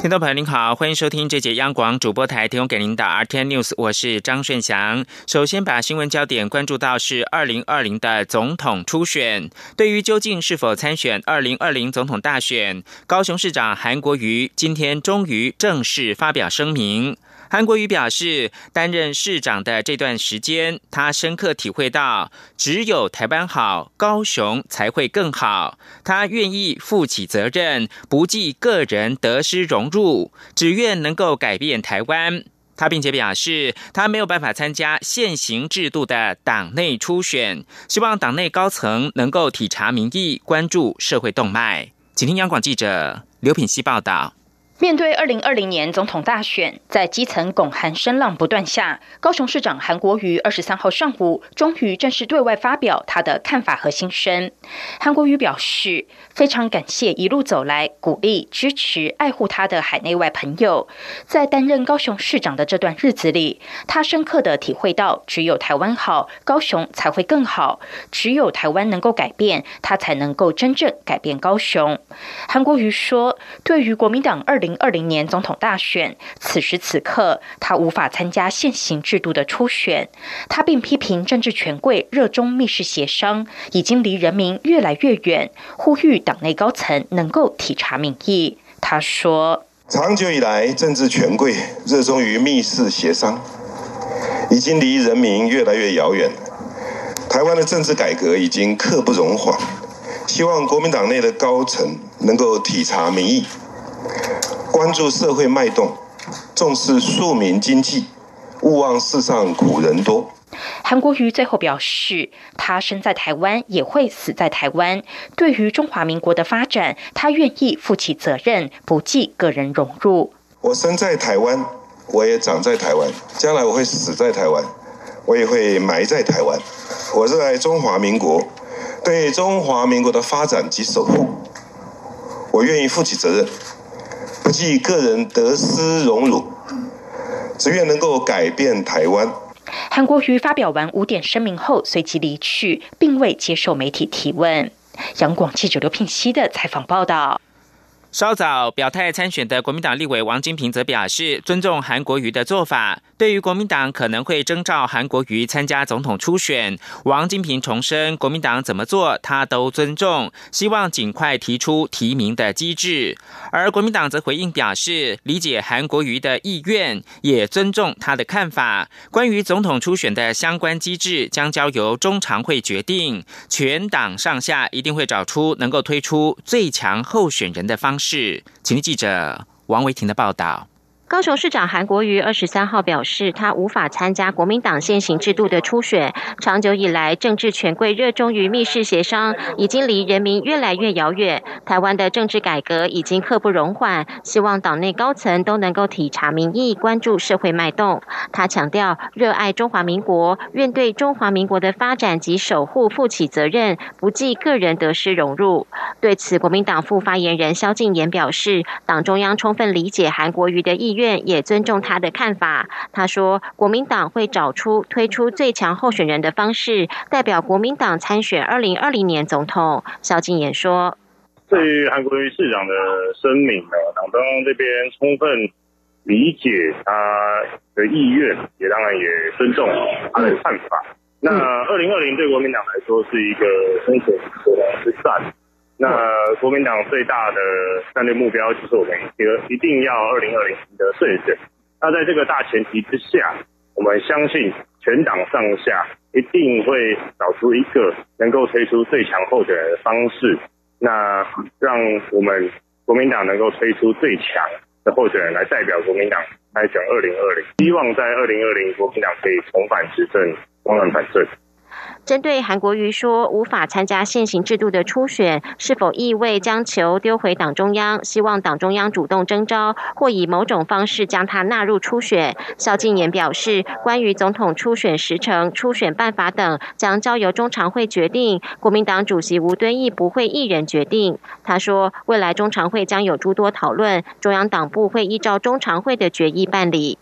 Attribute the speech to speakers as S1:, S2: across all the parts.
S1: 听众朋友您好，欢迎收听这节央广主播台提供给您的 RT News，我是张顺祥。首先把新闻焦点关注到是二零二零的总统初选。对于究竟是否参选二零二零总统大选，高雄市长韩国瑜今天终于正式发表声明。韩国瑜表示，担任市长的这段时间，他深刻体会到，只有台湾好，高雄才会更好。他愿意负起责任，不计个人得失荣辱，只愿能够改变台湾。他并且表示，他没有办法参加现行制度的党内初选，希望党内高层能够体察民意，关注社会动脉。请听央广记者刘品希报道。
S2: 面对二零二零年总统大选，在基层拱韩声浪不断下，高雄市长韩国瑜二十三号上午终于正式对外发表他的看法和心声。韩国瑜表示，非常感谢一路走来鼓励、支持、爱护他的海内外朋友。在担任高雄市长的这段日子里，他深刻的体会到，只有台湾好，高雄才会更好；只有台湾能够改变，他才能够真正改变高雄。韩国瑜说，对于国民党二零。零二零年总统大选，此时此刻他无法参加现行制度的初选。他并批评政治权贵热衷密室协商，已经离人民越来越远，呼吁党内高层能够体察民意。他说：“长久以来，政治权贵热衷于密室协商，已经离人民越来越遥远。台湾的政治改革已经刻不容缓，希望国民党内的高层能够体察民意。”关注社会脉动，重视庶民经济，勿忘世上苦人多。韩国瑜最后表示，他生在台湾，也会死在台湾。对于中华民国的发展，他愿意负起责任，不计个人荣辱。我生在台湾，我也长在台湾，将来我会死在台湾，我也会埋在台湾。我热爱中华民国，对中华民国的发展及守护，我愿意负起责任。不计个人得失荣辱，只愿能够改变台湾。韩国瑜发表完五点声明后，随即离去，并未接受媒体提问。杨广记者刘聘熙的采访报道。
S1: 稍早表态参选的国民党立委王金平则表示，尊重韩国瑜的做法。对于国民党可能会征召韩国瑜参加总统初选，王金平重申，国民党怎么做他都尊重，希望尽快提出提名的机制。而国民党则回应表示，理解韩国瑜的意愿，也尊重他的看法。关于总统初选的相关机制，将交由中常会决定。全党上下一定会找出能够推出最强候选人的方是。请听记者王维婷的报道。
S2: 高雄市长韩国瑜二十三号表示，他无法参加国民党现行制度的初选。长久以来，政治权贵热衷于密室协商，已经离人民越来越遥远。台湾的政治改革已经刻不容缓，希望党内高层都能够体察民意，关注社会脉动。他强调，热爱中华民国，愿对中华民国的发展及守护负起责任，不计个人得失荣辱。对此，国民党副发言人萧敬言表示，党中央充分理解韩国瑜的意。院也尊重他的看法。他说，国民党会找出推出最强候选人的方式，代表国民党参选二零二零年总统。萧敬言说：“对于韩国瑜市长的声明呢，党中央这边充分理解他的意愿，也当然也尊重他的看法。那二零二零对国民党来说是一个生存之战。”那国民党最大的战略目标就是我们一一定要二零二零的胜选。那在这个大前提之下，我们相信全党上下一定会找出一个能够推出最强候选人的方式，那让我们国民党能够推出最强的候选人来代表国民党来选二零二零。希望在二零二零国民党可以重返执政，光乱反正。
S3: 针对韩国瑜说无法参加现行制度的初选，是否意味将球丢回党中央？希望党中央主动征召，或以某种方式将他纳入初选。萧敬言表示，关于总统初选时程、初选办法等，将交由中常会决定。国民党主席吴敦义不会一人决定。他说，未来中常会将有诸多讨论，中央党部会依照中常会的决议办理。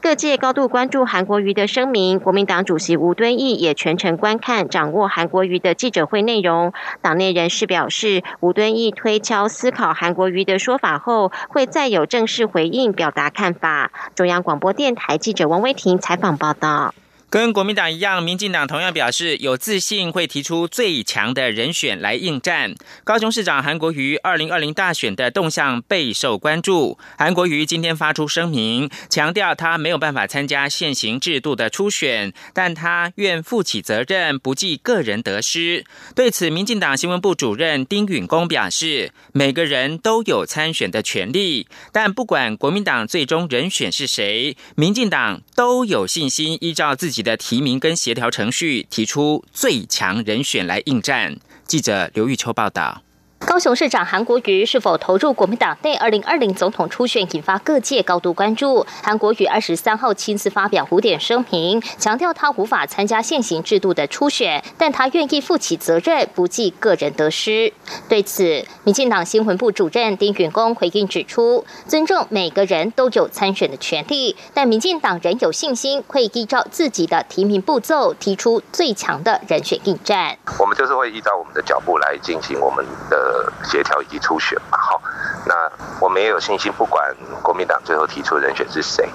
S3: 各界高度关注韩国瑜的声明，国民党主席吴敦义也全程观看、掌握韩国瑜的记者会内容。党内人士表示，吴敦义推敲思考韩国瑜的说法后，会再有正式回应，表达看法。中央广播电台记者王威婷采访报道。
S1: 跟国民党一样，民进党同样表示有自信会提出最强的人选来应战。高雄市长韩国瑜二零二零大选的动向备受关注。韩国瑜今天发出声明，强调他没有办法参加现行制度的初选，但他愿负起责任，不计个人得失。对此，民进党新闻部主任丁允恭表示，每个人都有参选的权利，但不管国民党最终人选是谁，民进党都有信心依照自己。的提名跟协调程序，提出最强人选来应战。记者刘玉秋报道。
S4: 高雄市长韩国瑜是否投入国民党内二零二零总统初选，引发各界高度关注。韩国瑜二十三号亲自发表五点声明，强调他无法参加现行制度的初选，但他愿意负起责任，不计个人得失。对此，民进党新闻部主任丁允恭回应指出，尊重每个人都有参选的权利，但民进党仍有信心会依照自己的提名步骤，提出最强的人选应战。
S5: 我们就是会依照我们的脚步来进行我们的。协调以及初选嘛，好，那我们也有信心，不管国民党最后提出人选是谁，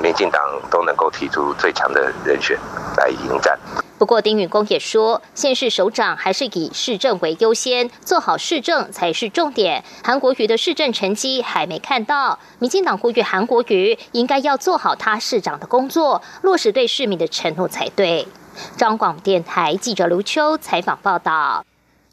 S5: 民进党都能够提出最强的人选来迎战。
S4: 不过，丁允恭也说，县市首长还是以市政为优先，做好市政才是重点。韩国瑜的市政成绩还没看到，民进党呼吁韩国瑜应该要做好他市长的工作，落实对市民的承诺才对。张广电台记者卢秋采访报道。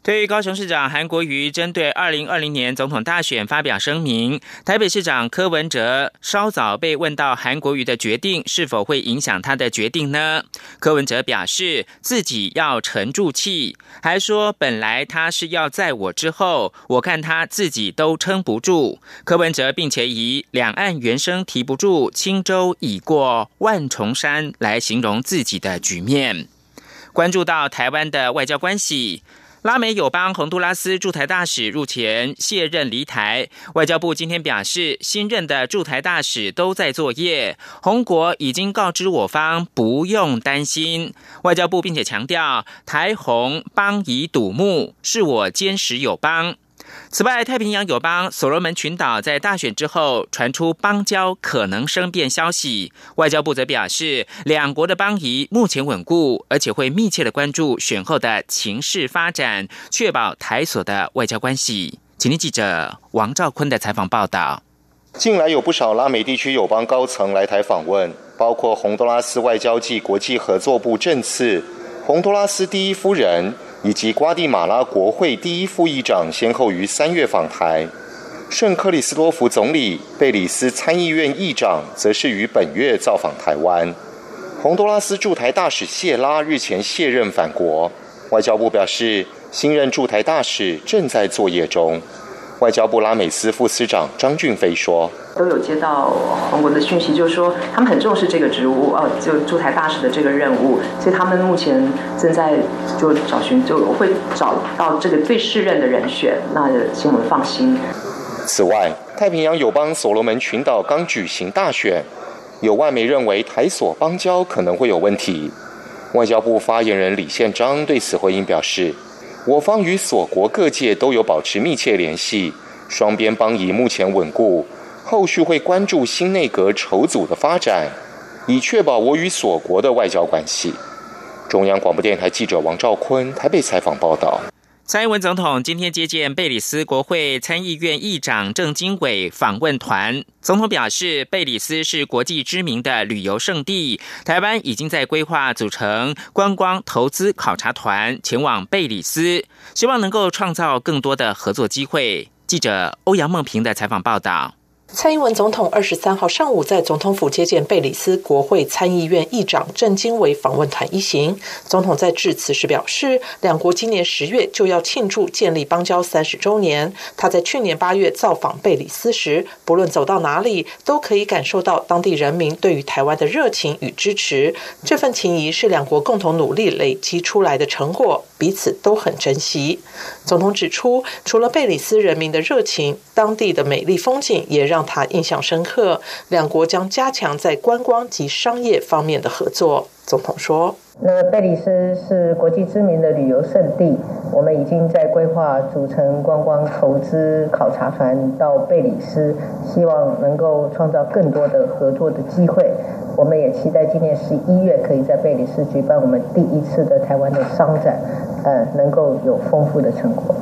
S1: 对于高雄市长韩国瑜针对二零二零年总统大选发表声明，台北市长柯文哲稍早被问到韩国瑜的决定是否会影响他的决定呢？柯文哲表示自己要沉住气，还说本来他是要在我之后，我看他自己都撑不住。柯文哲并且以两岸原声提不住，轻舟已过万重山来形容自己的局面。关注到台湾的外交关系。拉美友邦洪都拉斯驻台大使入前卸任离台，外交部今天表示，新任的驻台大使都在作业，洪国已经告知我方不用担心。外交部并且强调，台红邦以笃睦，是我坚实友邦。此外，太平洋友邦所罗门群岛在大选之后传出邦交可能生变消息，外交部则表示，两国的邦谊目前稳固，而且会密切的关注选后的情势发展，确保台所的外交关系。请听记者王兆坤的采访报道。
S6: 近来有不少拉美地区友邦高层来台访问，包括洪都拉斯外交暨国际合作部政次、洪都拉斯第一夫人。以及瓜地马拉国会第一副议长先后于三月访台，圣克里斯多夫总理、贝里斯参议院议长则是于本月造访台湾。洪都拉斯驻台大使谢拉日前卸任返国，外交部表示，新任驻台大使正在作业中。外交部拉美司副司长张俊飞说：“
S7: 都有接到韩国的讯息，就是说他们很重视这个职务，呃，就驻台大使的这个任务，所以他们目前正在就找寻，就会找到这个最适任的人选。那请我们放心。
S6: 此外，太平洋友邦所罗门群岛刚举行大选，有外媒认为台所邦交可能会有问题。外交部发言人李宪章对此回应表示。”我方与所国各界都有保持密切联系，双边邦谊目前稳固，后续会关注新内阁筹组的发展，以确保我与所国的外交关系。中央广播电台记者王兆坤台北采访报道。
S1: 蔡英文总统今天接见贝里斯国会参议院议长郑经纬访问团。总统表示，贝里斯是国际知名的旅游胜地，台湾已经在规划组成观光投资考察团前往贝里斯，希望能够创造更多的合作机会。记者欧阳梦平的采访报道。
S8: 蔡英文总统二十三号上午在总统府接见贝里斯国会参议院议长郑经纬访问团一行。总统在致辞时表示，两国今年十月就要庆祝建立邦交三十周年。他在去年八月造访贝里斯时，不论走到哪里，都可以感受到当地人民对于台湾的热情与支持。这份情谊是两国共同努力累积出来的成果，彼此都很珍惜。总统指出，除了贝里斯人民的热情，当地的美丽风景也让他印象深刻，两国将加强在观光及商业方面的合作。总统说：“
S9: 那贝里斯是国际知名的旅游胜地，我们已经在规划组成观光投资考察团到贝里斯，希望能够创造更多的合作的机会。我们也期待今年十一月可以在贝里斯举办我们第一次的台湾的商展，呃，能够有丰富的成果。”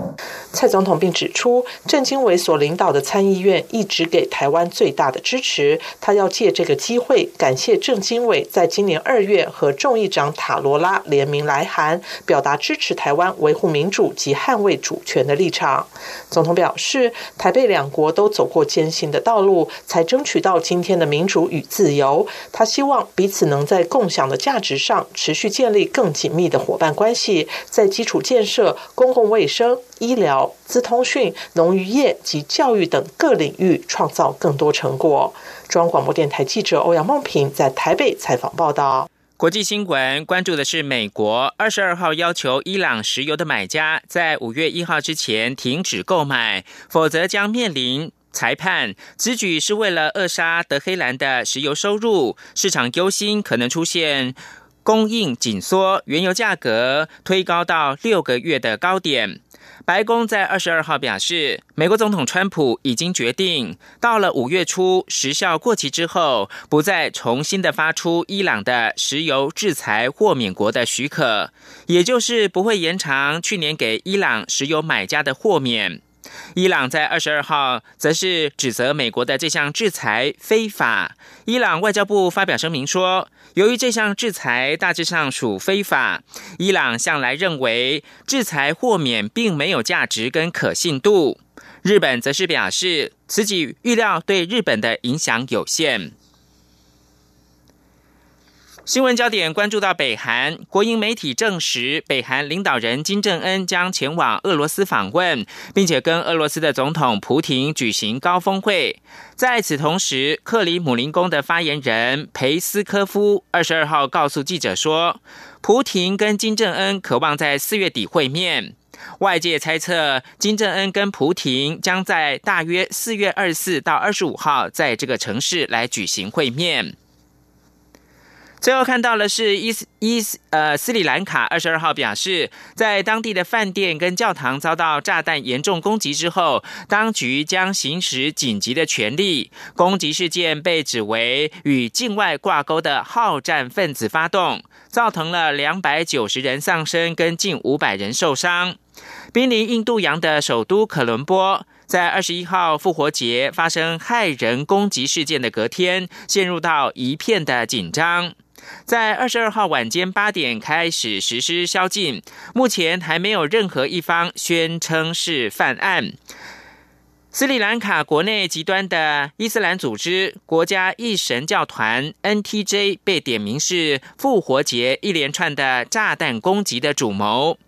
S8: 蔡总统并指出，郑经纬所领导的参议院一直给台湾最大的支持。他要借这个机会感谢郑经纬在今年二月和众议长塔罗拉联名来函，表达支持台湾维护民主及捍卫主权的立场。总统表示，台北两国都走过艰辛的道路，才争取到今天的民主与自由。他希望彼此能在共享的价值上持续建立更紧密的伙伴关系，在基础建设、公共卫生。医疗、资通讯、农渔业及教育等各领域创造更多成果。中央广播电台记者欧阳梦平在台北采访报道。
S1: 国际新闻关注的是，美国二十二号要求伊朗石油的买家在五月一号之前停止购买，否则将面临裁判。此举是为了扼杀德黑兰的石油收入。市场忧心可能出现供应紧缩，原油价格推高到六个月的高点。白宫在二十二号表示，美国总统川普已经决定，到了五月初时效过期之后，不再重新的发出伊朗的石油制裁豁免国的许可，也就是不会延长去年给伊朗石油买家的豁免。伊朗在二十二号则是指责美国的这项制裁非法。伊朗外交部发表声明说，由于这项制裁大致上属非法，伊朗向来认为制裁豁免并没有价值跟可信度。日本则是表示，此举预料对日本的影响有限。新闻焦点关注到北韩，国营媒体证实，北韩领导人金正恩将前往俄罗斯访问，并且跟俄罗斯的总统普廷举行高峰会。在此同时，克里姆林宫的发言人裴斯科夫二十二号告诉记者说，普廷跟金正恩渴望在四月底会面。外界猜测，金正恩跟普廷将在大约四月二十四到二十五号在这个城市来举行会面。最后看到的是伊斯伊斯呃斯里兰卡二十二号表示，在当地的饭店跟教堂遭到炸弹严重攻击之后，当局将行使紧急的权利。攻击事件被指为与境外挂钩的好战分子发动，造成了两百九十人丧生跟近五百人受伤。濒临印度洋的首都可伦坡，在二十一号复活节发生骇人攻击事件的隔天，陷入到一片的紧张。在二十二号晚间八点开始实施宵禁，目前还没有任何一方宣称是犯案。斯里兰卡国内极端的伊斯兰组织国家一神教团 NTJ 被点名是复活节一连串的炸弹攻击的主谋。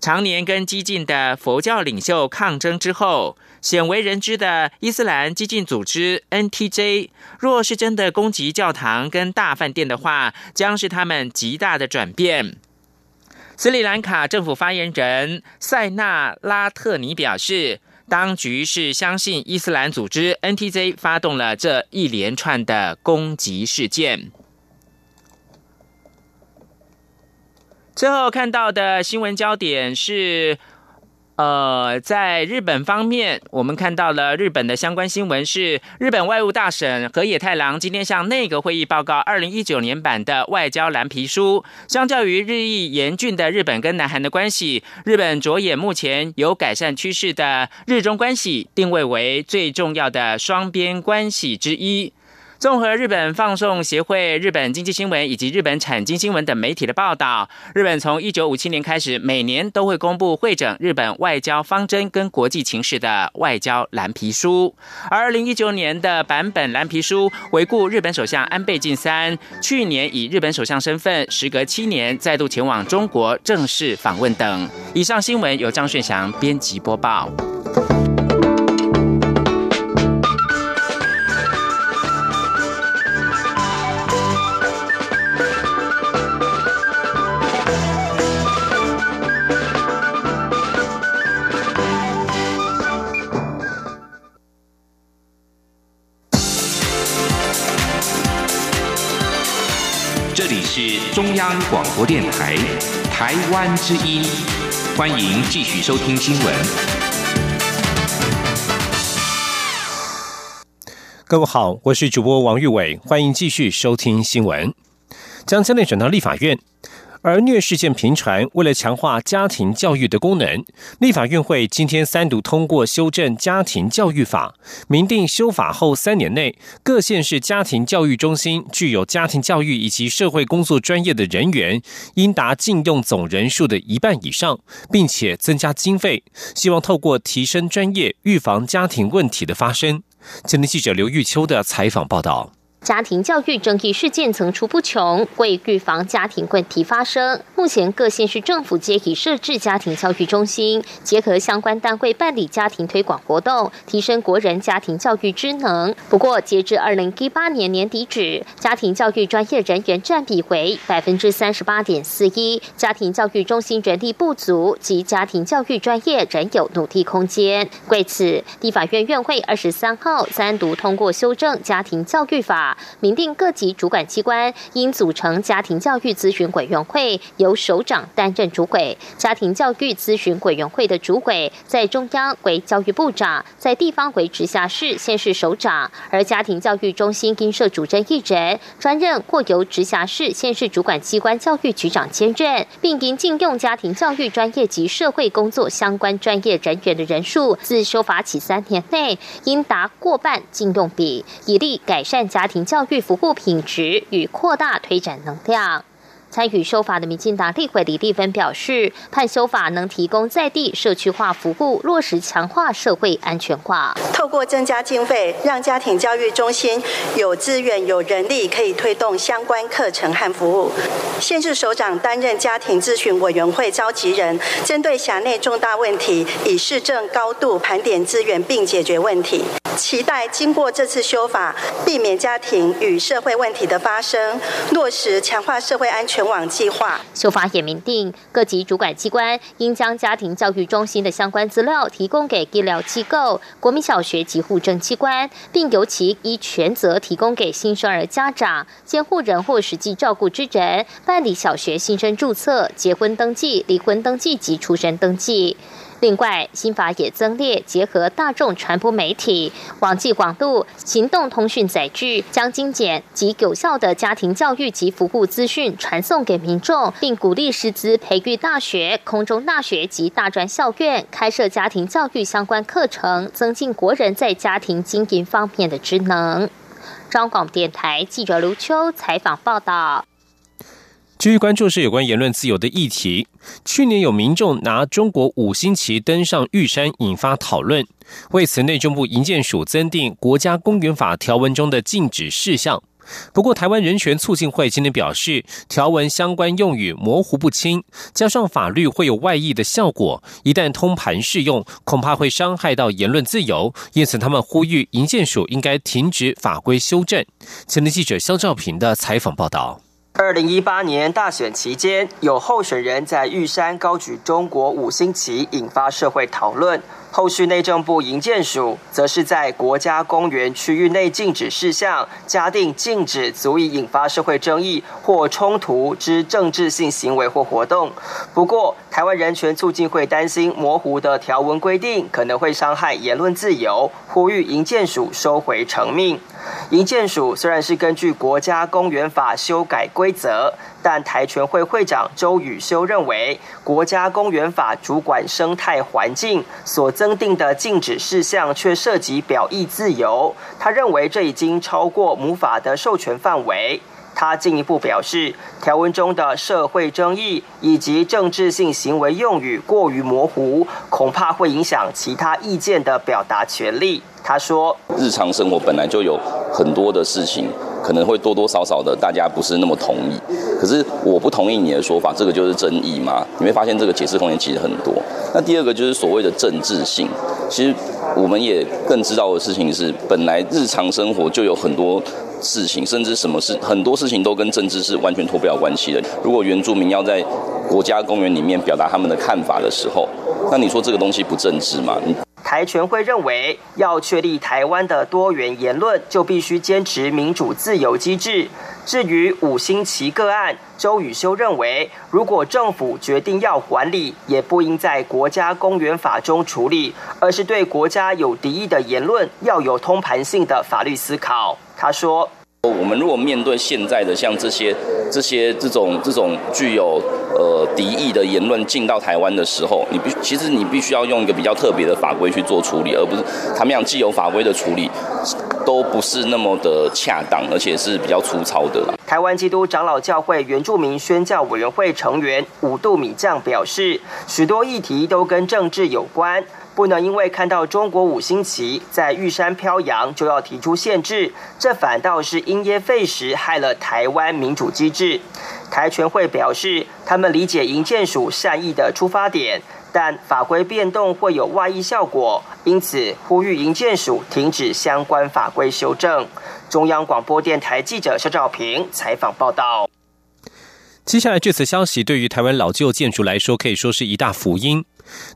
S1: 常年跟激进的佛教领袖抗争之后。鲜为人知的伊斯兰激进组织 NTJ，若是真的攻击教堂跟大饭店的话，将是他们极大的转变。斯里兰卡政府发言人塞纳拉特尼表示，当局是相信伊斯兰组织 NTJ 发动了这一连串的攻击事件。最后看到的新闻焦点是。呃，在日本方面，我们看到了日本的相关新闻是，日本外务大臣河野太郎今天向内阁会议报告二零一九年版的外交蓝皮书。相较于日益严峻的日本跟南韩的关系，日本着眼目前有改善趋势的日中关系，定位为最重要的双边关系之一。综合日本放送协会、日本经济新闻以及日本产经新闻等媒体的报道，日本从一九五七年开始，每年都会公布会诊日本外交方针跟国际情势的外交蓝皮书。而二零一九年的版本蓝皮书回顾日本首相安倍晋三去年以日本首相身份，时隔七年再度前往中国正式访问等。以上新闻由张顺祥编辑播报。
S10: 是中央广播电台台湾之音，欢迎继续收听新闻。
S11: 各位好，我是主播王玉伟，欢迎继续收听新闻。将焦点转到立法院。儿虐事件频传，为了强化家庭教育的功能，立法院会今天三读通过修正家庭教育法，明定修法后三年内，各县市家庭教育中心具有家庭教育以及社会工作专业的人员，应达禁用总人数的一半以上，并且增加经费，希望透过提升专业，预防家庭问题的发生。今天记者刘玉秋的采访报道。
S12: 家庭教育争议事件层出不穷，为预防家庭问题发生，目前各县市政府皆已设置家庭教育中心，结合相关单位办理家庭推广活动，提升国人家庭教育知能。不过，截至二零一八年年底止，家庭教育专业人员占比为百分之三十八点四一，家庭教育中心人力不足及家庭教育专业仍有努力空间。为此，立法院院会二十三号三读通过修正家庭教育法。明定各级主管机关应组成家庭教育咨询委员会，由首长担任主委。家庭教育咨询委员会的主委在中央为教育部长，在地方为直辖市、县市首长。而家庭教育中心应设主任一人，专任或由直辖市、县市主管机关教育局长兼任，并应禁用家庭教育专业及社会工作相关专业人员的人数，自修法起三年内应达过半禁用比，以利改善家庭。教育服务品质与扩大推展能量。参与修法的民进党立委李立芬表示，判修法能提供在地社区化服务，落实强化社会安全化。
S13: 透过增加经费，让家庭教育中心有资源、有人力，可以推动相关课程和服务。县市首长担任家庭咨询委员会召集人，针对辖内重大问题，以市政高度盘点资源，并解决问题。期待经过这次修法，避免家庭与社会问题的发生，落实强化社会安全网计划。
S12: 修法也明定，各级主管机关应将家庭教育中心的相关资料提供给医疗机构、国民小学及户政机关，并由其依权责提供给新生儿家长、监护人或实际照顾之人，办理小学新生注册、结婚登记、离婚登记及出生登记。另外，新法也增列结合大众传播媒体、网际网路、行动通讯载具，将精简及有效的家庭教育及服务资讯传送给民众，并鼓励师资培育大学、空中大学及大专校院开设家庭教育相关课程，增进国人在家庭经营方面的职能。中广电台记者刘秋采访报道。
S11: 继续关注是有关言论自由的议题。去年有民众拿中国五星旗登上玉山，引发讨论。为此，内政部营建署增订国家公园法条文中的禁止事项。不过，台湾人权促进会今天表示，条文相关用语模糊不清，加上法律会有外溢的效果，一旦通盘适用，恐怕会伤害到言论自由。因此，他们呼吁营建署应该停止法规修正。前天记者肖兆平的采访报道。
S14: 二零一八年大选期间，有候选人在玉山高举中国五星旗，引发社会讨论。后续内政部营建署则是在国家公园区域内禁止事项加定禁止足以引发社会争议或冲突之政治性行为或活动。不过，台湾人权促进会担心模糊的条文规定可能会伤害言论自由，呼吁营建署收回成命。营建署虽然是根据国家公园法修改规则，但台全会会长周宇修认为，国家公园法主管生态环境所增定的禁止事项却涉及表意自由，他认为这已经超过母法的授权范围。他进一步表示，条文中的社会争议以及政治性行为用语过于模糊，恐怕会影响其他意见的表达权利。他说：“
S15: 日常生活本来就有很多的事情，可能会多多少少的大家不是那么同意。可是我不同意你的说法，这个就是争议吗？你会发现这个解释空间其实很多。那第二个就是所谓的政治性，其实我们也更知道的事情是，本来日常生活就有很多。”事情，甚至什么事，很多事情都跟政治是完全脱不了关系的。如果原住民要在国家公园里面表达他们的看法的时候，那你说这个东西不政治吗？
S14: 台全会认为，要确立台湾的多元言论，就必须坚持民主自由机制。至于五星旗个案，周宇修认为，如果政府决定要管理，也不应在国家公园法中处理，而是对国家有敌意的言论要有通盘性的法律思考。他说：“
S15: 我们如果面对现在的像这些、这些这种、这种具有呃敌意的言论进到台湾的时候，你必其实你必须要用一个比较特别的法规去做处理，而不是他们讲既有法规的处理都不是那么的恰当，而且是比较粗糙的。”
S14: 台湾基督长老教会原住民宣教委员会成员五度米将表示，许多议题都跟政治有关。不能因为看到中国五星旗在玉山飘扬，就要提出限制，这反倒是因噎废食，害了台湾民主机制。台全会表示，他们理解营建署善意的出发点，但法规变动会有外溢效果，因此呼吁营建署停止相关法规修正。中央广播电台记者肖兆平采访报道。
S11: 接下来这次消息对于台湾老旧建筑来说，可以说是一大福音。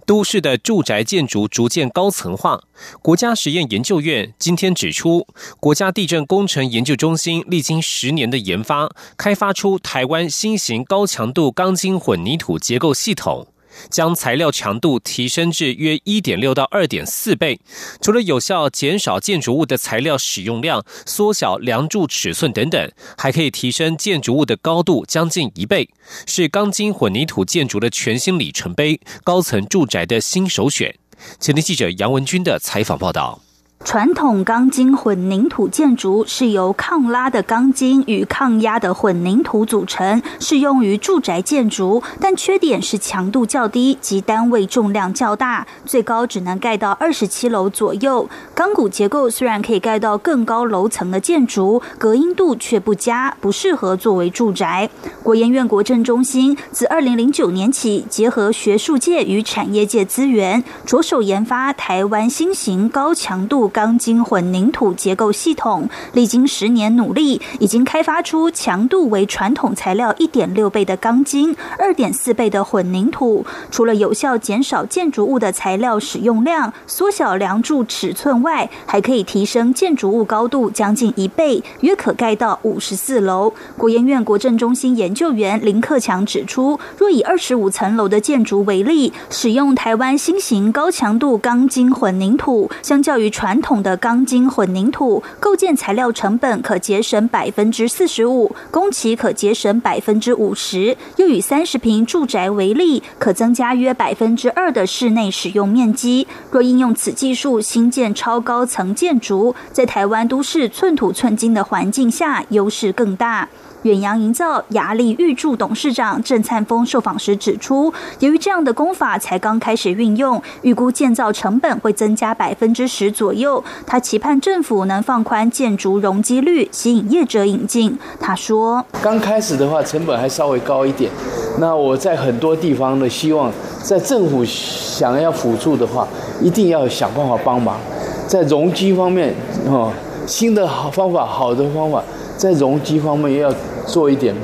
S11: 都市的住宅建筑逐渐高层化。国家实验研究院今天指出，国家地震工程研究中心历经十年的研发，开发出台湾新型高强度钢筋混凝土结构系统。将材料强度提升至约一点六到二点四倍，除了有效减少建筑物的材料使用量、缩小梁柱尺寸等等，还可以提升建筑物的高度将近一倍，是钢筋混凝土建筑的全新里程碑，高层住宅的新首选。前天记者杨文军的采访报道。
S16: 传统钢筋混凝土建筑是由抗拉的钢筋与抗压的混凝土组成，适用于住宅建筑。但缺点是强度较低及单位重量较大，最高只能盖到二十七楼左右。钢骨结构虽然可以盖到更高楼层的建筑，隔音度却不佳，不适合作为住宅。国研院国政中心自二零零九年起，结合学术界与产业界资源，着手研发台湾新型高强度。钢筋混凝土结构系统历经十年努力，已经开发出强度为传统材料一点六倍的钢筋、二点四倍的混凝土。除了有效减少建筑物的材料使用量、缩小梁柱尺寸外，还可以提升建筑物高度将近一倍，约可盖到五十四楼。国研院国政中心研究员林克强指出，若以二十五层楼的建筑为例，使用台湾新型高强度钢筋混凝土，相较于传统的钢筋混凝土构建材料成本可节省百分之四十五，工期可节省百分之五十。又以三十平住宅为例，可增加约百分之二的室内使用面积。若应用此技术新建超高层建筑，在台湾都市寸土寸金的环境下，优势更大。远洋营造雅力预祝董事长郑灿峰受访时指出，由于这样的工法才刚开始运用，预估建造成本会增加百分之十左右。他期盼政府能放宽建筑容积率，吸引业者引进。他说：“
S17: 刚开始的话，成本还稍微高一点。那我在很多地方呢，希望在政府想要辅助的话，一定要想办法帮忙。在容积方面，哦，新的好方法，好的方法，在容积方面要。”做一点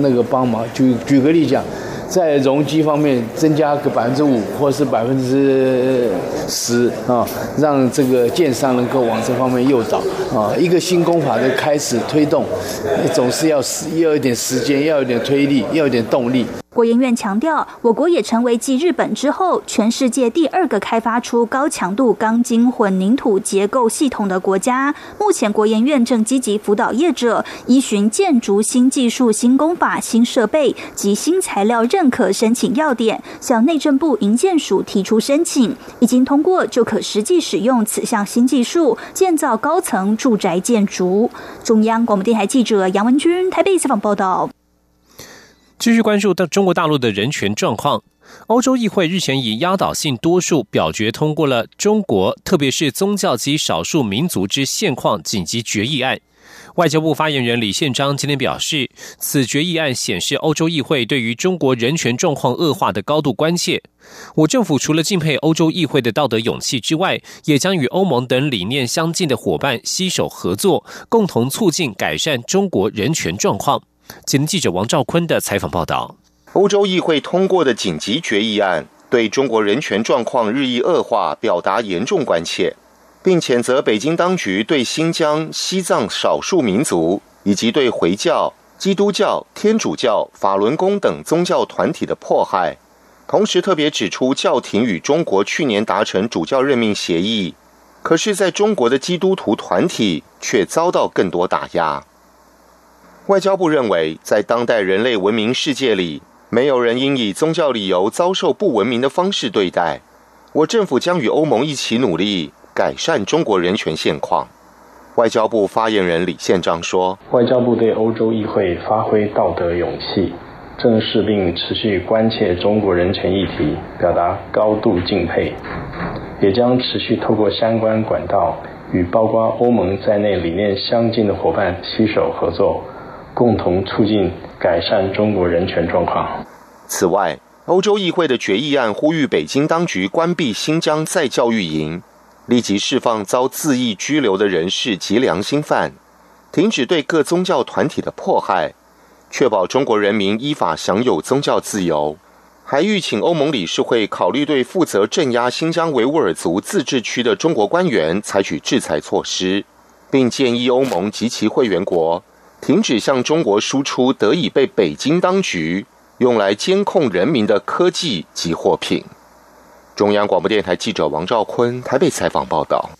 S17: 那个帮忙，举举个例讲，在容积方面增加个百分之五或是百分之十啊，让这个建商能够往这方面诱导啊。一个新工法的开始推动，总是要时要一点时间，要一点推力，要一点动力。
S16: 国研院强调，我国也成为继日本之后，全世界第二个开发出高强度钢筋混凝土结构系统的国家。目前，国研院正积极辅导业者依循建筑新技术、新工法、新设备及新材料认可申请要点，向内政部营建署提出申请，已经通过就可实际使用此项新技术建造高层住宅建筑。中央广播电台记者杨文君台北采访报道。
S11: 继续关注到中国大陆的人权状况。欧洲议会日前以压倒性多数表决通过了中国，特别是宗教及少数民族之现况紧急决议案。外交部发言人李宪章今天表示，此决议案显示欧洲议会对于中国人权状况恶化的高度关切。我政府除了敬佩欧洲议会的道德勇气之外，也将与欧盟等理念相近的伙伴携手合作，共同促进改善中国人权状况。请记者王兆坤的采访报道：
S6: 欧洲议会通过的紧急决议案，对中国人权状况日益恶化表达严重关切，并谴责北京当局对新疆、西藏少数民族以及对回教、基督教、天主教、法轮功等宗教团体的迫害。同时，特别指出教廷与中国去年达成主教任命协议，可是在中国的基督徒团体却遭到更多打压。外交部认为，在当代人类文明世界里，没有人应以宗教理由遭受不文明的方式对待。我政府将与欧盟一起努力改善中国人权现况。外交部发言人李宪章说：“
S18: 外交部对欧洲议会发挥道德勇气，正视并持续关切中国人权议题，表达高度敬佩，也将持续透过相关管道与包括欧盟在内理念相近的伙伴携手合作。”共同促进改善中国人权状况。
S6: 此外，欧洲议会的决议案呼吁北京当局关闭新疆再教育营，立即释放遭自缢拘留的人士及良心犯，停止对各宗教团体的迫害，确保中国人民依法享有宗教自由。还吁请欧盟理事会考虑对负责镇压新疆维吾尔族自治区的中国官员采取制裁措施，并建议欧盟及其会员国。停止向中国输出得以被北京当局用来监控人民的科技及货品。中央广播电台记者王兆坤台北采访报道。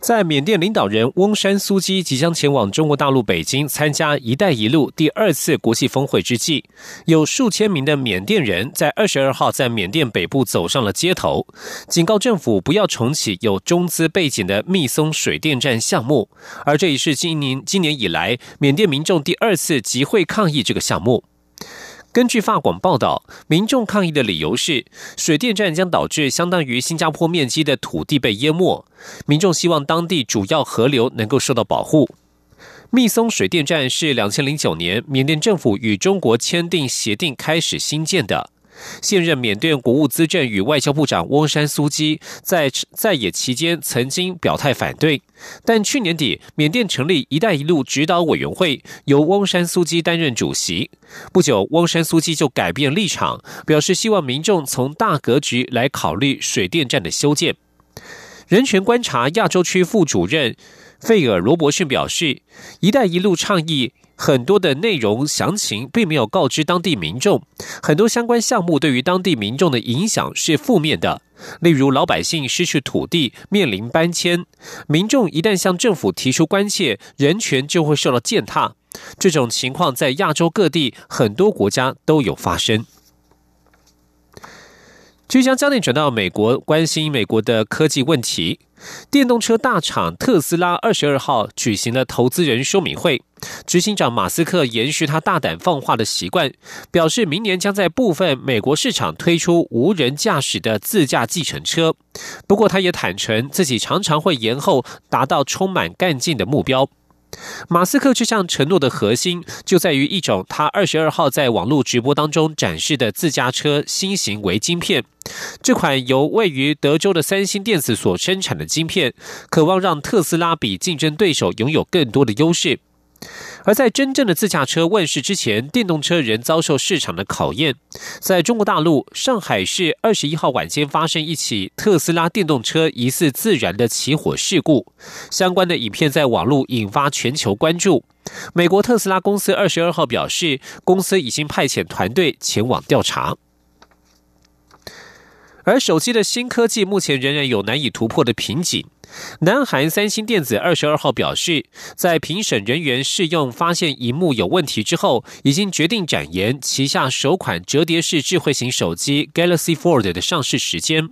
S11: 在缅甸领导人翁山苏基即将前往中国大陆北京参加“一带一路”第二次国际峰会之际，有数千名的缅甸人在二十二号在缅甸北部走上了街头，警告政府不要重启有中资背景的密松水电站项目。而这也是今年今年以来缅甸民众第二次集会抗议这个项目。根据法广报道，民众抗议的理由是水电站将导致相当于新加坡面积的土地被淹没，民众希望当地主要河流能够受到保护。密松水电站是两千零九年缅甸政府与中国签订协定开始兴建的。现任缅甸国务资政与外交部长翁山苏基在在野期间曾经表态反对，但去年底缅甸成立“一带一路”指导委员会，由翁山苏基担任主席。不久，翁山苏基就改变立场，表示希望民众从大格局来考虑水电站的修建。人权观察亚洲区副主任费尔罗伯逊表示，“一带一路”倡议。很多的内容详情并没有告知当地民众，很多相关项目对于当地民众的影响是负面的。例如，老百姓失去土地，面临搬迁；民众一旦向政府提出关切，人权就会受到践踏。这种情况在亚洲各地很多国家都有发生。就将焦点转到美国，关心美国的科技问题。电动车大厂特斯拉二十二号举行了投资人说明会，执行长马斯克延续他大胆放话的习惯，表示明年将在部分美国市场推出无人驾驶的自驾计程车。不过，他也坦诚自己常常会延后达到充满干劲的目标。马斯克这项承诺的核心就在于一种他二十二号在网络直播当中展示的自家车新型微晶片。这款由位于德州的三星电子所生产的晶片，渴望让特斯拉比竞争对手拥有更多的优势。而在真正的自驾车问世之前，电动车仍遭受市场的考验。在中国大陆，上海市二十一号晚间发生一起特斯拉电动车疑似自燃的起火事故，相关的影片在网络引发全球关注。美国特斯拉公司二十二号表示，公司已经派遣团队前往调查。而手机的新科技目前仍然有难以突破的瓶颈。南韩三星电子二十二号表示，在评审人员试用发现荧幕有问题之后，已经决定展延旗下首款折叠式智慧型手机 Galaxy Fold 的上市时间。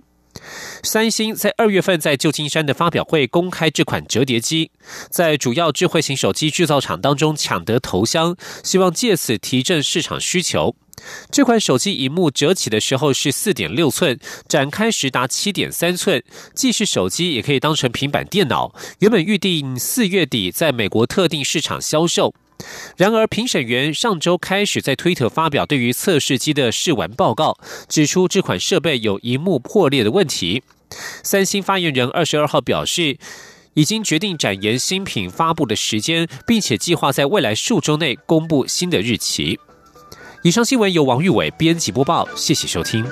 S11: 三星在二月份在旧金山的发表会公开这款折叠机，在主要智慧型手机制造厂当中抢得头香，希望借此提振市场需求。这款手机荧幕折起的时候是四点六寸，展开时达七点三寸，既是手机也可以当成平板电脑。原本预定四月底在美国特定市场销售，然而评审员上周开始在推特发表对于测试机的试玩报告，指出这款设备有荧幕破裂的问题。三星发言人二十二号表示，已经决定展延新品发布的时间，并且计划在未来数周内公布新的日期。以上新闻由王玉伟编辑播报，谢谢收听。